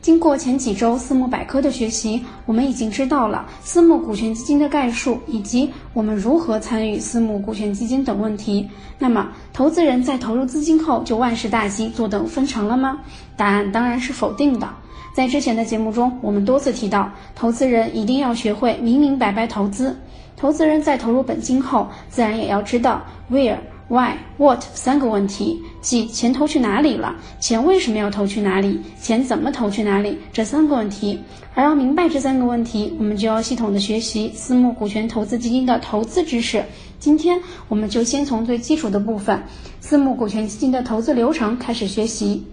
经过前几周私募百科的学习，我们已经知道了私募股权基金的概述，以及我们如何参与私募股权基金等问题。那么，投资人在投入资金后就万事大吉，坐等分成了吗？答案当然是否定的。在之前的节目中，我们多次提到，投资人一定要学会明明白白投资。投资人在投入本金后，自然也要知道 where、why、what 三个问题，即钱投去哪里了，钱为什么要投去哪里，钱怎么投去哪里这三个问题。而要明白这三个问题，我们就要系统的学习私募股权投资基金的投资知识。今天，我们就先从最基础的部分——私募股权基金的投资流程开始学习。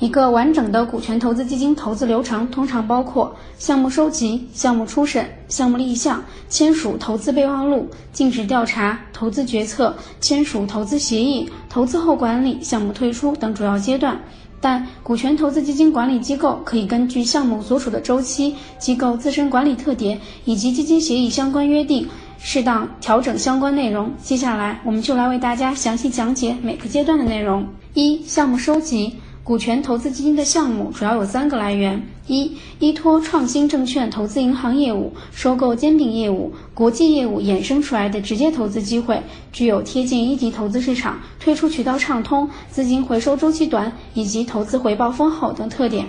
一个完整的股权投资基金投资流程通常包括项目收集、项目初审、项目立项、签署投资备忘录、尽职调查、投资决策、签署投资协议、投资后管理、项目退出等主要阶段。但股权投资基金管理机构可以根据项目所处的周期、机构自身管理特点以及基金协议相关约定，适当调整相关内容。接下来，我们就来为大家详细讲解每个阶段的内容。一、项目收集。股权投资基金的项目主要有三个来源：一、依托创新证券投资银行业务、收购兼并业务、国际业务衍生出来的直接投资机会，具有贴近一级投资市场、退出渠道畅通、资金回收周期短以及投资回报丰厚等特点。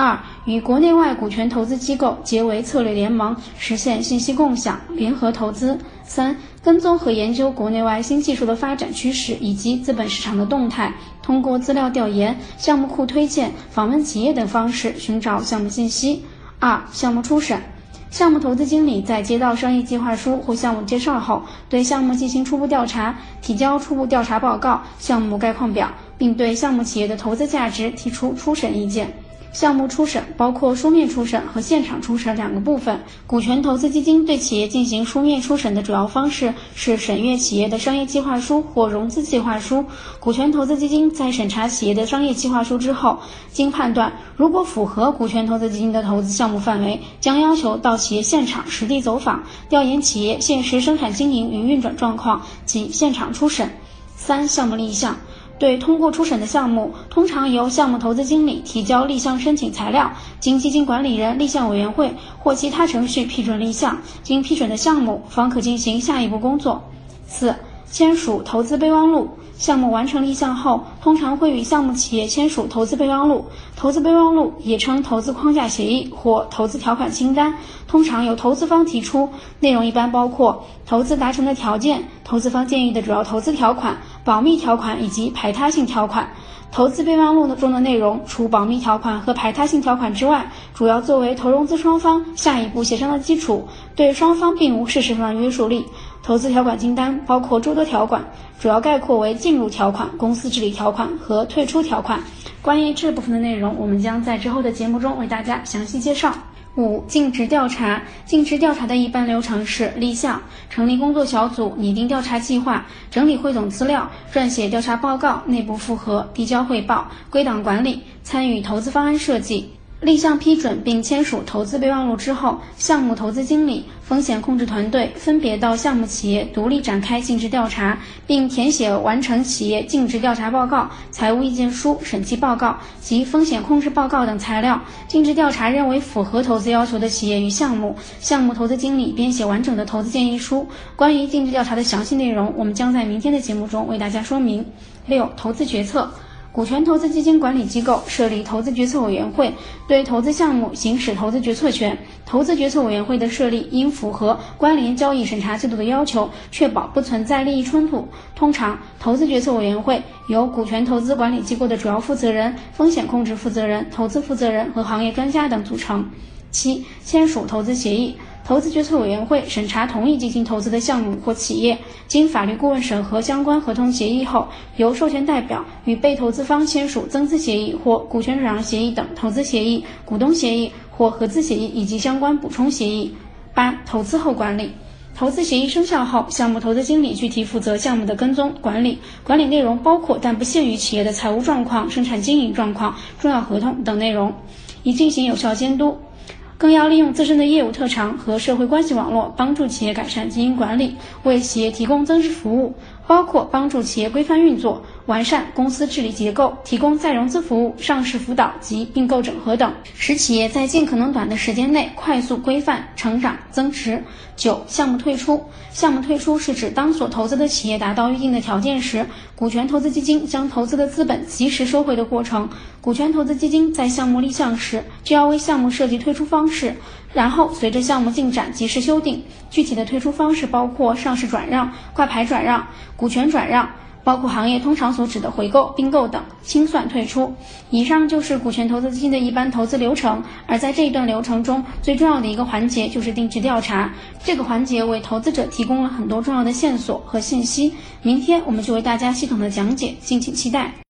二、与国内外股权投资机构结为策略联盟，实现信息共享、联合投资。三、跟踪和研究国内外新技术的发展趋势以及资本市场的动态，通过资料调研、项目库推荐、访问企业等方式寻找项目信息。二、项目初审。项目投资经理在接到商业计划书或项目介绍后，对项目进行初步调查，提交初步调查报告、项目概况表，并对项目企业的投资价值提出初审意见。项目初审包括书面初审和现场初审两个部分。股权投资基金对企业进行书面初审的主要方式是审阅企业的商业计划书或融资计划书。股权投资基金在审查企业的商业计划书之后，经判断如果符合股权投资基金的投资项目范围，将要求到企业现场实地走访，调研企业现实生产经营与运转状况及现场初审。三、项目立项。对通过初审的项目，通常由项目投资经理提交立项申请材料，经基金管理人立项委员会或其他程序批准立项。经批准的项目方可进行下一步工作。四、签署投资备忘录。项目完成立项后，通常会与项目企业签署投资备忘录。投资备忘录也称投资框架协议或投资条款清单，通常由投资方提出，内容一般包括投资达成的条件、投资方建议的主要投资条款。保密条款以及排他性条款，投资备忘录中的内容，除保密条款和排他性条款之外，主要作为投融资双方下一步协商的基础，对双方并无事实上的约束力。投资条款清单包括诸多条款，主要概括为进入条款、公司治理条款和退出条款。关于这部分的内容，我们将在之后的节目中为大家详细介绍。五、尽职调查。尽职调查的一般流程是立项、成立工作小组、拟定调查计划、整理汇总资料、撰写调查报告、内部复核、递交汇报、归档管理、参与投资方案设计。立项批准并签署投资备忘录之后，项目投资经理、风险控制团队分别到项目企业独立展开尽职调查，并填写完成企业尽职调查报告、财务意见书、审计报告及风险控制报告等材料。尽职调查认为符合投资要求的企业与项目，项目投资经理编写完整的投资建议书。关于尽职调查的详细内容，我们将在明天的节目中为大家说明。六、投资决策。股权投资基金管理机构设立投资决策委员会，对投资项目行使投资决策权。投资决策委员会的设立应符合关联交易审查制度的要求，确保不存在利益冲突。通常，投资决策委员会由股权投资管理机构的主要负责人、风险控制负责人、投资负责人和行业专家等组成。七、签署投资协议。投资决策委员会审查同意进行投资的项目或企业，经法律顾问审核相关合同协议后，由授权代表与被投资方签署增资协议或股权转让协议等投资协议、股东协议或合资协议以及相关补充协议。八、投资后管理。投资协议生效后，项目投资经理具体负责项目的跟踪管理，管理内容包括但不限于企业的财务状况、生产经营状况、重要合同等内容，以进行有效监督。更要利用自身的业务特长和社会关系网络，帮助企业改善经营管理，为企业提供增值服务。包括帮助企业规范运作、完善公司治理结构、提供再融资服务、上市辅导及并购整合等，使企业在尽可能短的时间内快速规范、成长、增值。九、项目退出。项目退出是指当所投资的企业达到预定的条件时，股权投资基金将投资的资本及时收回的过程。股权投资基金在项目立项时就要为项目设计退出方式，然后随着项目进展及时修订。具体的退出方式包括上市转让、挂牌转让。股权转让包括行业通常所指的回购、并购等，清算退出。以上就是股权投资基金的一般投资流程。而在这一段流程中，最重要的一个环节就是定期调查。这个环节为投资者提供了很多重要的线索和信息。明天我们就为大家系统的讲解，敬请期待。